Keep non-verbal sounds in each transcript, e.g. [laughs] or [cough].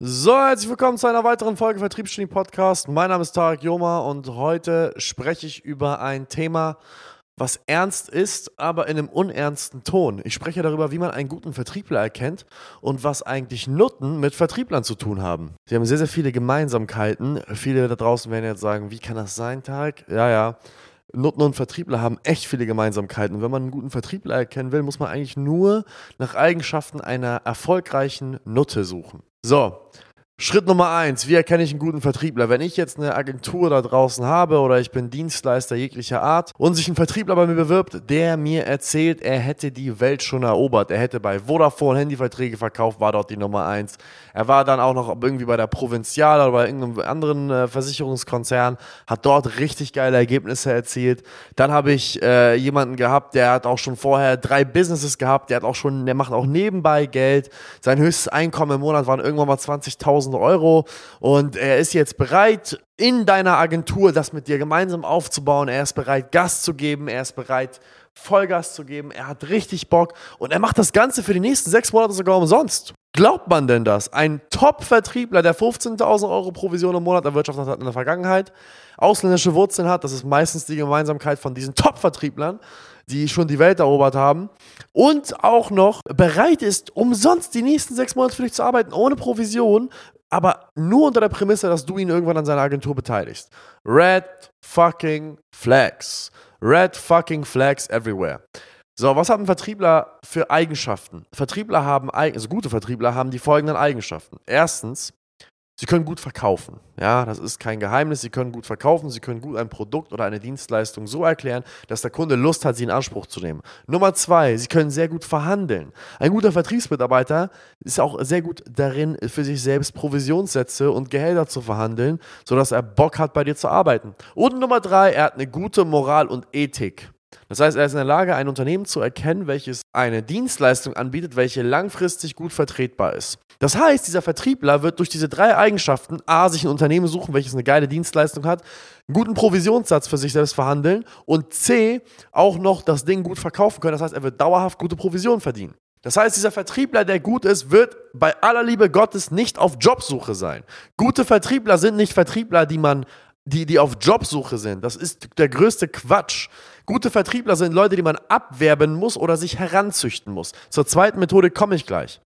So, herzlich willkommen zu einer weiteren Folge Vertriebsstudie Podcast. Mein Name ist Tarek Joma und heute spreche ich über ein Thema, was ernst ist, aber in einem unernsten Ton. Ich spreche darüber, wie man einen guten Vertriebler erkennt und was eigentlich Nutten mit Vertrieblern zu tun haben. Sie haben sehr, sehr viele Gemeinsamkeiten. Viele da draußen werden jetzt sagen, wie kann das sein, Tarek? Ja, ja. Nutten und Vertriebler haben echt viele Gemeinsamkeiten. Und wenn man einen guten Vertriebler erkennen will, muss man eigentlich nur nach Eigenschaften einer erfolgreichen Nutte suchen. So, Schritt Nummer eins, wie erkenne ich einen guten Vertriebler? Wenn ich jetzt eine Agentur da draußen habe oder ich bin Dienstleister jeglicher Art und sich ein Vertriebler bei mir bewirbt, der mir erzählt, er hätte die Welt schon erobert, er hätte bei Vodafone Handyverträge verkauft, war dort die Nummer eins. Er war dann auch noch irgendwie bei der Provinzial oder bei irgendeinem anderen äh, Versicherungskonzern, hat dort richtig geile Ergebnisse erzielt. Dann habe ich äh, jemanden gehabt, der hat auch schon vorher drei Businesses gehabt, der hat auch schon, der macht auch nebenbei Geld. Sein höchstes Einkommen im Monat waren irgendwann mal 20.000 1000 Euro und er ist jetzt bereit, in deiner Agentur das mit dir gemeinsam aufzubauen. Er ist bereit, Gas zu geben, er ist bereit, Vollgas zu geben, er hat richtig Bock und er macht das Ganze für die nächsten sechs Monate sogar umsonst. Glaubt man denn das? Ein Top-Vertriebler, der 15.000 Euro Provision im Monat erwirtschaftet hat in der Vergangenheit, ausländische Wurzeln hat, das ist meistens die Gemeinsamkeit von diesen Top-Vertrieblern, die schon die Welt erobert haben und auch noch bereit ist, umsonst die nächsten sechs Monate für dich zu arbeiten, ohne Provision, aber nur unter der Prämisse, dass du ihn irgendwann an seiner Agentur beteiligst. Red fucking flags. Red fucking flags everywhere. So, was haben Vertriebler für Eigenschaften? Vertriebler haben, also gute Vertriebler haben die folgenden Eigenschaften. Erstens, Sie können gut verkaufen. Ja, das ist kein Geheimnis. Sie können gut verkaufen. Sie können gut ein Produkt oder eine Dienstleistung so erklären, dass der Kunde Lust hat, sie in Anspruch zu nehmen. Nummer zwei, Sie können sehr gut verhandeln. Ein guter Vertriebsmitarbeiter ist auch sehr gut darin, für sich selbst Provisionssätze und Gehälter zu verhandeln, sodass er Bock hat, bei dir zu arbeiten. Und Nummer drei, er hat eine gute Moral und Ethik. Das heißt, er ist in der Lage, ein Unternehmen zu erkennen, welches eine Dienstleistung anbietet, welche langfristig gut vertretbar ist. Das heißt, dieser Vertriebler wird durch diese drei Eigenschaften A, sich ein Unternehmen suchen, welches eine geile Dienstleistung hat, einen guten Provisionssatz für sich selbst verhandeln und C, auch noch das Ding gut verkaufen können. Das heißt, er wird dauerhaft gute Provisionen verdienen. Das heißt, dieser Vertriebler, der gut ist, wird bei aller Liebe Gottes nicht auf Jobsuche sein. Gute Vertriebler sind nicht Vertriebler, die man die, die auf Jobsuche sind. Das ist der größte Quatsch. Gute Vertriebler sind Leute, die man abwerben muss oder sich heranzüchten muss. Zur zweiten Methode komme ich gleich.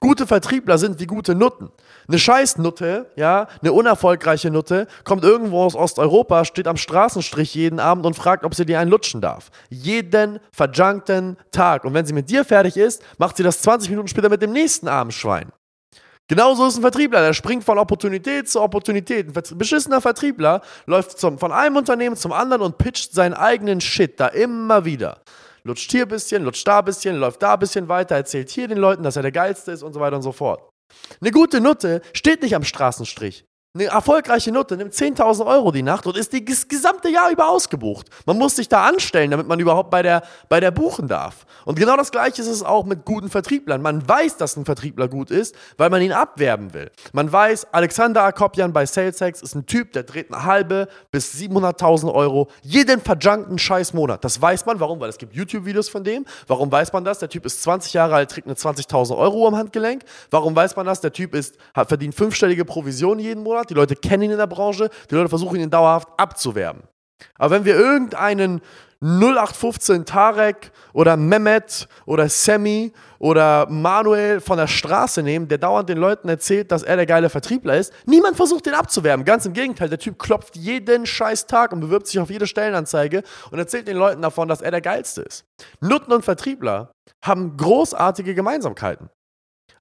Gute Vertriebler sind wie gute Nutten. Eine Scheißnutte, ja, eine unerfolgreiche Nutte, kommt irgendwo aus Osteuropa, steht am Straßenstrich jeden Abend und fragt, ob sie dir einen lutschen darf. Jeden verjunkten Tag. Und wenn sie mit dir fertig ist, macht sie das 20 Minuten später mit dem nächsten armen Schwein. Genauso ist ein Vertriebler, der springt von Opportunität zu Opportunität. Ein beschissener Vertriebler läuft zum, von einem Unternehmen zum anderen und pitcht seinen eigenen Shit da immer wieder. Lutscht hier ein bisschen, lutscht da ein bisschen, läuft da ein bisschen weiter, erzählt hier den Leuten, dass er der Geilste ist und so weiter und so fort. Eine gute Nutte steht nicht am Straßenstrich. Eine erfolgreiche Nutte nimmt 10.000 Euro die Nacht und ist das gesamte Jahr über ausgebucht. Man muss sich da anstellen, damit man überhaupt bei der, bei der buchen darf. Und genau das Gleiche ist es auch mit guten Vertrieblern. Man weiß, dass ein Vertriebler gut ist, weil man ihn abwerben will. Man weiß, Alexander Akopjan bei SalesX ist ein Typ, der dreht eine halbe bis 700.000 Euro jeden verjunkten Scheißmonat. Das weiß man. Warum? Weil es gibt YouTube-Videos von dem. Warum weiß man das? Der Typ ist 20 Jahre alt, trägt eine 20.000 Euro am Handgelenk. Warum weiß man das? Der Typ ist, hat, verdient fünfstellige Provisionen jeden Monat die Leute kennen ihn in der Branche, die Leute versuchen ihn dauerhaft abzuwerben. Aber wenn wir irgendeinen 0815 Tarek oder Mehmet oder Sammy oder Manuel von der Straße nehmen, der dauernd den Leuten erzählt, dass er der geile Vertriebler ist, niemand versucht den abzuwerben. Ganz im Gegenteil, der Typ klopft jeden scheiß Tag und bewirbt sich auf jede Stellenanzeige und erzählt den Leuten davon, dass er der geilste ist. Nutten und Vertriebler haben großartige Gemeinsamkeiten.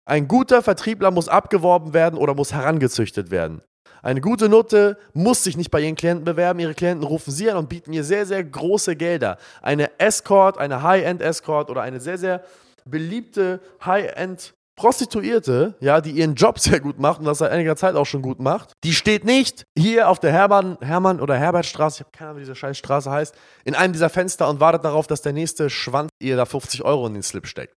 Ein guter Vertriebler muss abgeworben werden oder muss herangezüchtet werden. Eine gute Note muss sich nicht bei ihren Klienten bewerben. Ihre Klienten rufen sie an und bieten ihr sehr, sehr große Gelder. Eine Escort, eine High-End-Escort oder eine sehr, sehr beliebte High-End Prostituierte, ja, die ihren Job [laughs] sehr gut macht und das seit einiger Zeit auch schon gut macht, die steht nicht hier auf der Hermann, Hermann oder Herbertstraße, ich habe keine Ahnung, wie diese scheiß Straße heißt, in einem dieser Fenster und wartet darauf, dass der nächste Schwanz ihr da 50 Euro in den Slip steckt.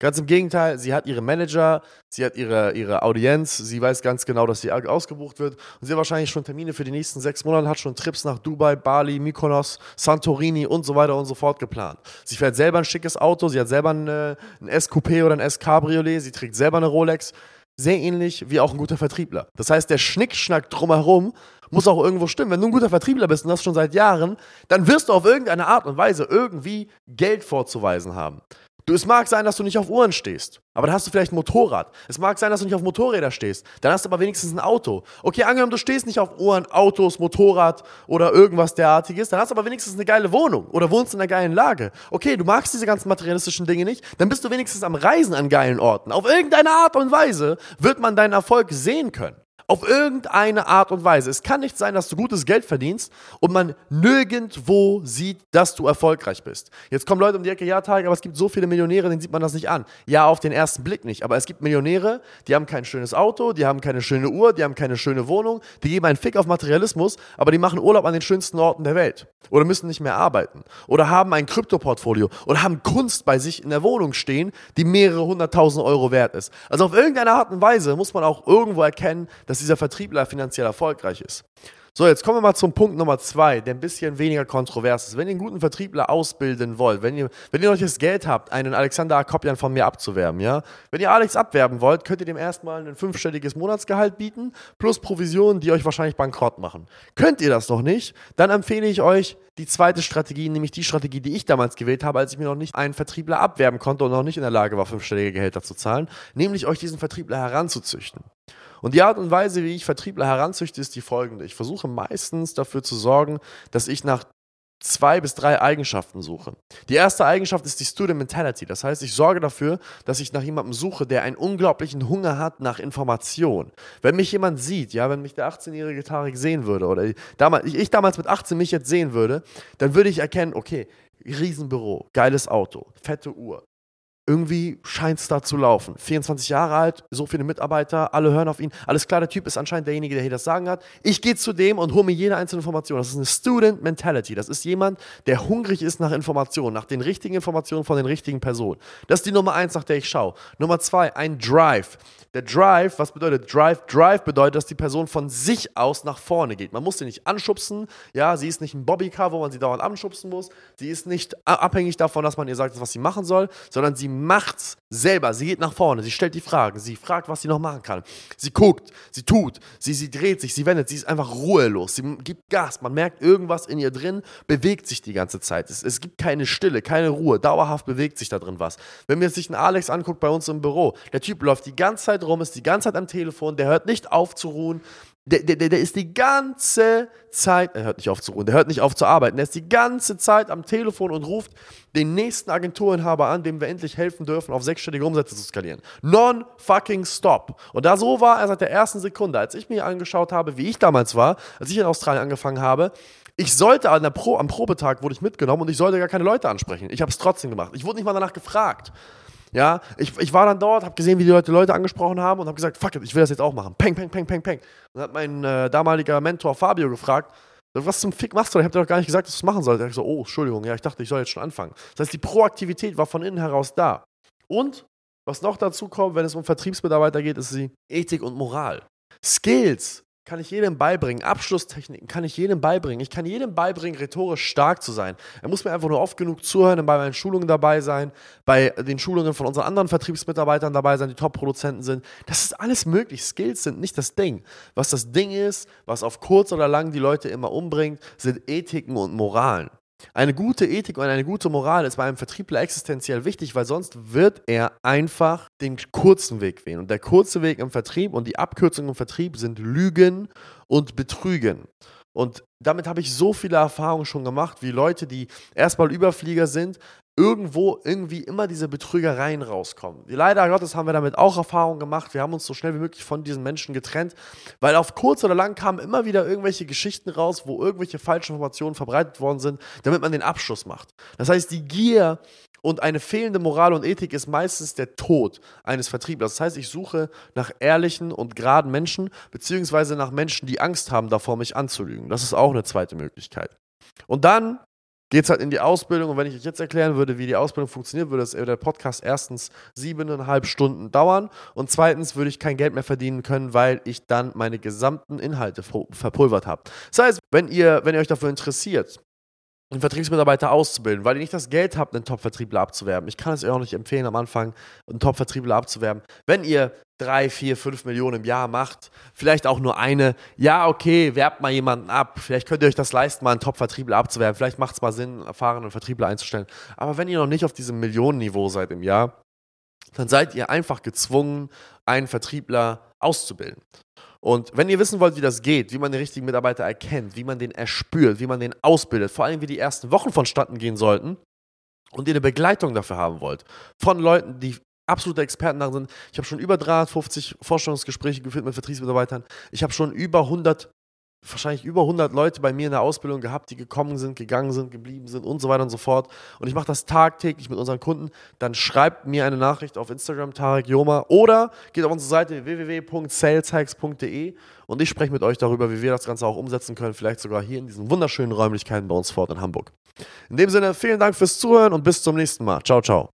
Ganz im Gegenteil, sie hat ihre Manager, sie hat ihre, ihre Audienz, sie weiß ganz genau, dass sie ausgebucht wird und sie hat wahrscheinlich schon Termine für die nächsten sechs Monate, hat schon Trips nach Dubai, Bali, Mykonos, Santorini und so weiter und so fort geplant. Sie fährt selber ein schickes Auto, sie hat selber ein, ein S-Coupé oder ein S-Cabriolet, sie trägt selber eine Rolex, sehr ähnlich wie auch ein guter Vertriebler. Das heißt, der Schnickschnack drumherum muss auch irgendwo stimmen. Wenn du ein guter Vertriebler bist und das schon seit Jahren, dann wirst du auf irgendeine Art und Weise irgendwie Geld vorzuweisen haben. Es mag sein, dass du nicht auf Uhren stehst, aber dann hast du vielleicht ein Motorrad. Es mag sein, dass du nicht auf Motorräder stehst, dann hast du aber wenigstens ein Auto. Okay, angenommen, du stehst nicht auf Uhren, Autos, Motorrad oder irgendwas derartiges, dann hast du aber wenigstens eine geile Wohnung oder wohnst in einer geilen Lage. Okay, du magst diese ganzen materialistischen Dinge nicht, dann bist du wenigstens am Reisen an geilen Orten. Auf irgendeine Art und Weise wird man deinen Erfolg sehen können. Auf irgendeine Art und Weise. Es kann nicht sein, dass du gutes Geld verdienst und man nirgendwo sieht, dass du erfolgreich bist. Jetzt kommen Leute um die Ecke, ja, Tarek, aber es gibt so viele Millionäre, denen sieht man das nicht an. Ja, auf den ersten Blick nicht. Aber es gibt Millionäre, die haben kein schönes Auto, die haben keine schöne Uhr, die haben keine schöne Wohnung, die geben einen Fick auf Materialismus, aber die machen Urlaub an den schönsten Orten der Welt. Oder müssen nicht mehr arbeiten. Oder haben ein Kryptoportfolio. Oder haben Kunst bei sich in der Wohnung stehen, die mehrere hunderttausend Euro wert ist. Also auf irgendeine Art und Weise muss man auch irgendwo erkennen, dass dieser Vertriebler finanziell erfolgreich ist. So, jetzt kommen wir mal zum Punkt Nummer zwei, der ein bisschen weniger kontrovers ist. Wenn ihr einen guten Vertriebler ausbilden wollt, wenn ihr, wenn ihr euch das Geld habt, einen Alexander Akopian von mir abzuwerben, ja, wenn ihr Alex abwerben wollt, könnt ihr dem erstmal ein fünfstelliges Monatsgehalt bieten, plus Provisionen, die euch wahrscheinlich bankrott machen. Könnt ihr das noch nicht, dann empfehle ich euch die zweite Strategie, nämlich die Strategie, die ich damals gewählt habe, als ich mir noch nicht einen Vertriebler abwerben konnte und noch nicht in der Lage war, fünfstellige Gehälter zu zahlen, nämlich euch diesen Vertriebler heranzuzüchten. Und die Art und Weise, wie ich Vertriebler heranzüchte, ist die folgende. Ich versuche meistens dafür zu sorgen, dass ich nach zwei bis drei Eigenschaften suche. Die erste Eigenschaft ist die Student Mentality. Das heißt, ich sorge dafür, dass ich nach jemandem suche, der einen unglaublichen Hunger hat nach Information. Wenn mich jemand sieht, ja, wenn mich der 18-jährige Tarek sehen würde oder damals, ich damals mit 18 mich jetzt sehen würde, dann würde ich erkennen, okay, Riesenbüro, geiles Auto, fette Uhr, irgendwie scheint es da zu laufen. 24 Jahre alt, so viele Mitarbeiter, alle hören auf ihn. Alles klar, der Typ ist anscheinend derjenige, der hier das Sagen hat. Ich gehe zu dem und hole mir jede einzelne Information. Das ist eine Student Mentality. Das ist jemand, der hungrig ist nach Informationen, nach den richtigen Informationen von den richtigen Personen. Das ist die Nummer eins, nach der ich schaue. Nummer zwei, ein Drive. Der Drive, was bedeutet Drive? Drive bedeutet, dass die Person von sich aus nach vorne geht. Man muss sie nicht anschubsen. Ja, sie ist nicht ein Bobbycar, wo man sie dauernd anschubsen muss. Sie ist nicht abhängig davon, dass man ihr sagt, was sie machen soll, sondern sie macht's selber. Sie geht nach vorne. Sie stellt die Fragen. Sie fragt, was sie noch machen kann. Sie guckt. Sie tut. Sie, sie dreht sich. Sie wendet. Sie ist einfach ruhelos. Sie gibt Gas. Man merkt, irgendwas in ihr drin bewegt sich die ganze Zeit. Es, es gibt keine Stille, keine Ruhe. Dauerhaft bewegt sich da drin was. Wenn man sich einen Alex anguckt bei uns im Büro, der Typ läuft die ganze Zeit rum, ist die ganze Zeit am Telefon, der hört nicht auf zu ruhen. Der, der, der ist die ganze Zeit, er hört nicht auf zu ruhen, der hört nicht auf zu arbeiten, der ist die ganze Zeit am Telefon und ruft den nächsten Agenturinhaber an, dem wir endlich helfen dürfen, auf sechsstellige Umsätze zu skalieren. Non-fucking stop. Und da so war er seit der ersten Sekunde, als ich mir angeschaut habe, wie ich damals war, als ich in Australien angefangen habe, ich sollte an der Pro, am Probetag wurde ich mitgenommen und ich sollte gar keine Leute ansprechen. Ich habe es trotzdem gemacht. Ich wurde nicht mal danach gefragt. Ja, ich, ich war dann dort, habe gesehen, wie die Leute Leute angesprochen haben und habe gesagt, fuck it, ich will das jetzt auch machen. Peng, peng, peng, peng, peng. Und dann hat mein äh, damaliger Mentor Fabio gefragt, was zum Fick machst du? Ich habe dir doch gar nicht gesagt, dass du es machen sollst. Ich so, oh, Entschuldigung, ja, ich dachte, ich soll jetzt schon anfangen. Das heißt, die Proaktivität war von innen heraus da. Und was noch dazu kommt, wenn es um Vertriebsmitarbeiter geht, ist die Ethik und Moral. Skills kann ich jedem beibringen. Abschlusstechniken kann ich jedem beibringen. Ich kann jedem beibringen, rhetorisch stark zu sein. Er muss mir einfach nur oft genug zuhören und bei meinen Schulungen dabei sein, bei den Schulungen von unseren anderen Vertriebsmitarbeitern dabei sein, die Top-Produzenten sind. Das ist alles möglich. Skills sind nicht das Ding. Was das Ding ist, was auf kurz oder lang die Leute immer umbringt, sind Ethiken und Moralen. Eine gute Ethik und eine gute Moral ist bei einem Vertriebler existenziell wichtig, weil sonst wird er einfach den kurzen Weg wählen. Und der kurze Weg im Vertrieb und die Abkürzung im Vertrieb sind Lügen und Betrügen. Und damit habe ich so viele Erfahrungen schon gemacht, wie Leute, die erstmal Überflieger sind, irgendwo irgendwie immer diese Betrügereien rauskommen. Leider Gottes haben wir damit auch Erfahrungen gemacht. Wir haben uns so schnell wie möglich von diesen Menschen getrennt, weil auf kurz oder lang kamen immer wieder irgendwelche Geschichten raus, wo irgendwelche falschen Informationen verbreitet worden sind, damit man den Abschluss macht. Das heißt, die Gier und eine fehlende Moral und Ethik ist meistens der Tod eines Vertrieblers. Das heißt, ich suche nach ehrlichen und geraden Menschen, beziehungsweise nach Menschen, die Angst haben davor, mich anzulügen. Das ist auch eine zweite Möglichkeit. Und dann geht es halt in die Ausbildung. Und wenn ich euch jetzt erklären würde, wie die Ausbildung funktioniert, würde der Podcast erstens siebeneinhalb Stunden dauern und zweitens würde ich kein Geld mehr verdienen können, weil ich dann meine gesamten Inhalte verpulvert habe. Das heißt, wenn ihr, wenn ihr euch dafür interessiert, einen Vertriebsmitarbeiter auszubilden, weil ihr nicht das Geld habt, einen Top-Vertriebler abzuwerben. Ich kann es euch auch nicht empfehlen, am Anfang einen Top-Vertriebler abzuwerben. Wenn ihr drei, vier, fünf Millionen im Jahr macht, vielleicht auch nur eine, ja, okay, werbt mal jemanden ab. Vielleicht könnt ihr euch das leisten, mal einen Top-Vertriebler abzuwerben. Vielleicht macht es mal Sinn, erfahrenen Vertriebler einzustellen. Aber wenn ihr noch nicht auf diesem Millionenniveau seid im Jahr, dann seid ihr einfach gezwungen, einen Vertriebler auszubilden. Und wenn ihr wissen wollt, wie das geht, wie man den richtigen Mitarbeiter erkennt, wie man den erspürt, wie man den ausbildet, vor allem wie die ersten Wochen vonstatten gehen sollten und ihr eine Begleitung dafür haben wollt, von Leuten, die absolute Experten darin sind. Ich habe schon über 350 Vorstellungsgespräche geführt mit Vertriebsmitarbeitern. Ich habe schon über 100 wahrscheinlich über 100 Leute bei mir in der Ausbildung gehabt, die gekommen sind, gegangen sind, geblieben sind und so weiter und so fort. Und ich mache das tagtäglich mit unseren Kunden. Dann schreibt mir eine Nachricht auf Instagram, Tarek Joma, oder geht auf unsere Seite www.saleshacks.de und ich spreche mit euch darüber, wie wir das Ganze auch umsetzen können, vielleicht sogar hier in diesen wunderschönen Räumlichkeiten bei uns fort in Hamburg. In dem Sinne, vielen Dank fürs Zuhören und bis zum nächsten Mal. Ciao, ciao.